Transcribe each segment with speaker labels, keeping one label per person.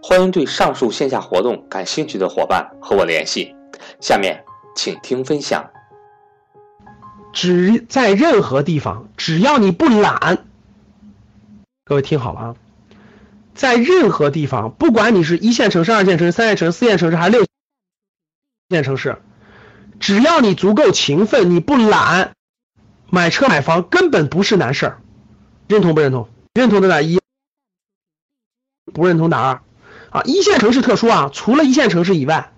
Speaker 1: 欢迎对上述线下活动感兴趣的伙伴和我联系。下面请听分享。
Speaker 2: 只在任何地方，只要你不懒，各位听好了啊，在任何地方，不管你是一线城市、二线城市、三线城市、四线城市还是六线城市，只要你足够勤奋，你不懒，买车买房根本不是难事儿。认同不认同？认同的打一，不认同打二。啊，一线城市特殊啊，除了一线城市以外，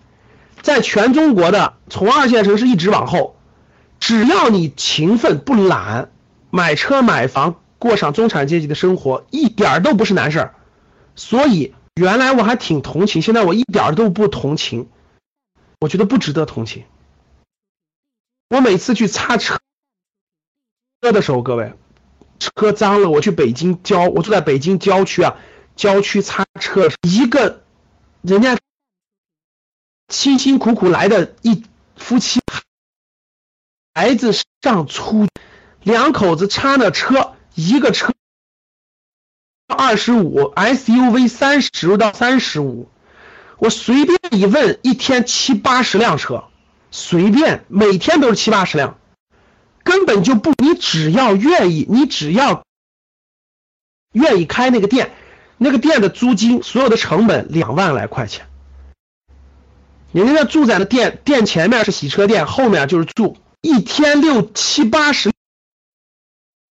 Speaker 2: 在全中国的从二线城市一直往后，只要你勤奋不懒，买车买房，过上中产阶级的生活，一点都不是难事儿。所以原来我还挺同情，现在我一点都不同情，我觉得不值得同情。我每次去擦车车的时候，各位，车脏了，我去北京郊，我住在北京郊区啊。郊区擦车，一个人家辛辛苦苦来的一夫妻，孩子上初，两口子擦的车，一个车二十五，SUV 三十到三十五，我随便一问，一天七八十辆车，随便每天都是七八十辆，根本就不，你只要愿意，你只要愿意开那个店。那个店的租金，所有的成本两万来块钱。人家那住在那店，店前面是洗车店，后面就是住，一天六七八十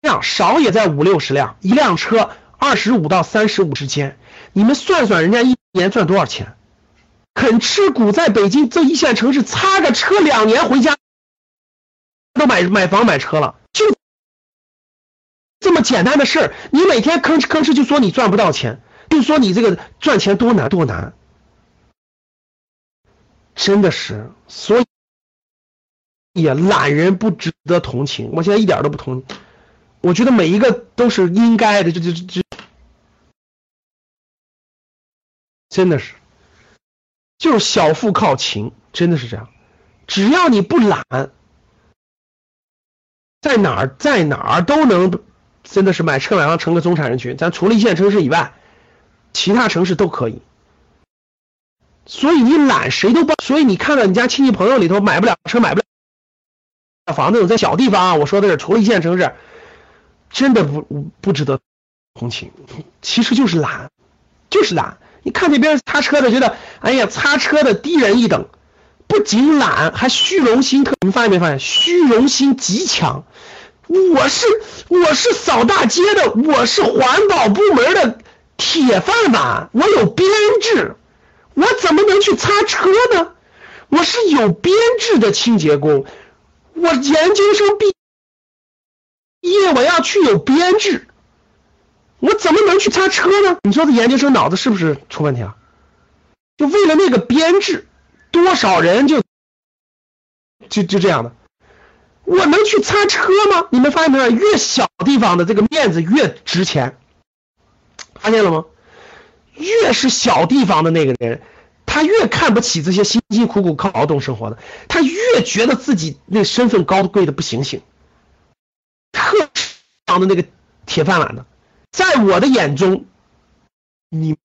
Speaker 2: 辆，少也在五六十辆，一辆车二十五到三十五之间。你们算算，人家一年赚多少钱？肯吃苦，在北京这一线城市擦个车两年回家，都买买房买车了，么简单的事儿，你每天吭哧吭哧就说你赚不到钱，就说你这个赚钱多难多难，真的是，所以也懒人不值得同情。我现在一点都不同，我觉得每一个都是应该的，这这这，真的是，就是小富靠勤，真的是这样，只要你不懒，在哪儿在哪儿都能。真的是买车买房成个中产人群，咱除了一线城市以外，其他城市都可以。所以你懒谁都帮。所以你看到你家亲戚朋友里头买不了车买不了房子，在小地方啊，我说的是除了一线城市，真的不不值得同情。其实就是懒，就是懒。你看那边擦车的，觉得哎呀，擦车的低人一等，不仅懒，还虚荣心特。你发现没发现？虚荣心极强。我是我是扫大街的，我是环保部门的铁饭碗，我有编制，我怎么能去擦车呢？我是有编制的清洁工，我研究生毕业，我要去有编制，我怎么能去擦车呢？你说这研究生脑子是不是出问题了？就为了那个编制，多少人就就就这样的。我能去擦车吗？你们发现没有？越小地方的这个面子越值钱，发现了吗？越是小地方的那个人，他越看不起这些辛辛苦苦靠劳动生活的，他越觉得自己那身份高贵的不行行。特长的那个铁饭碗的，在我的眼中，你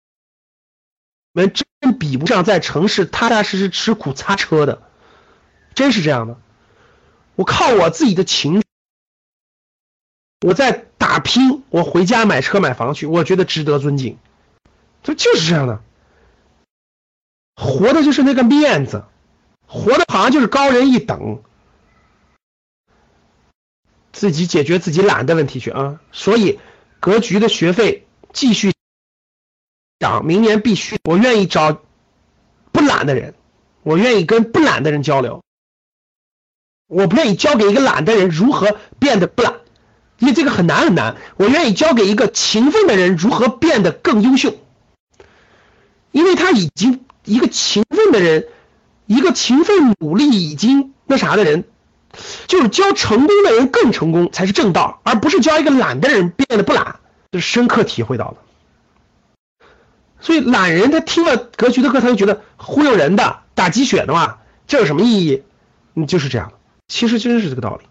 Speaker 2: 们真比不上在城市踏踏实实吃苦擦车的，真是这样的。我靠我自己的情，我在打拼，我回家买车买房去，我觉得值得尊敬，这就是这样的，活的就是那个面子，活的好像就是高人一等，自己解决自己懒的问题去啊。所以格局的学费继续涨，明年必须，我愿意找不懒的人，我愿意跟不懒的人交流，我不愿意教给一个懒的人如何变得不懒。因为这个很难很难，我愿意教给一个勤奋的人如何变得更优秀。因为他已经一个勤奋的人，一个勤奋努力已经那啥的人，就是教成功的人更成功才是正道，而不是教一个懒的人变得不懒，这是深刻体会到的。所以懒人他听了格局的课，他就觉得忽悠人的、打鸡血的嘛，这有什么意义？嗯，就是这样，其实真是这个道理。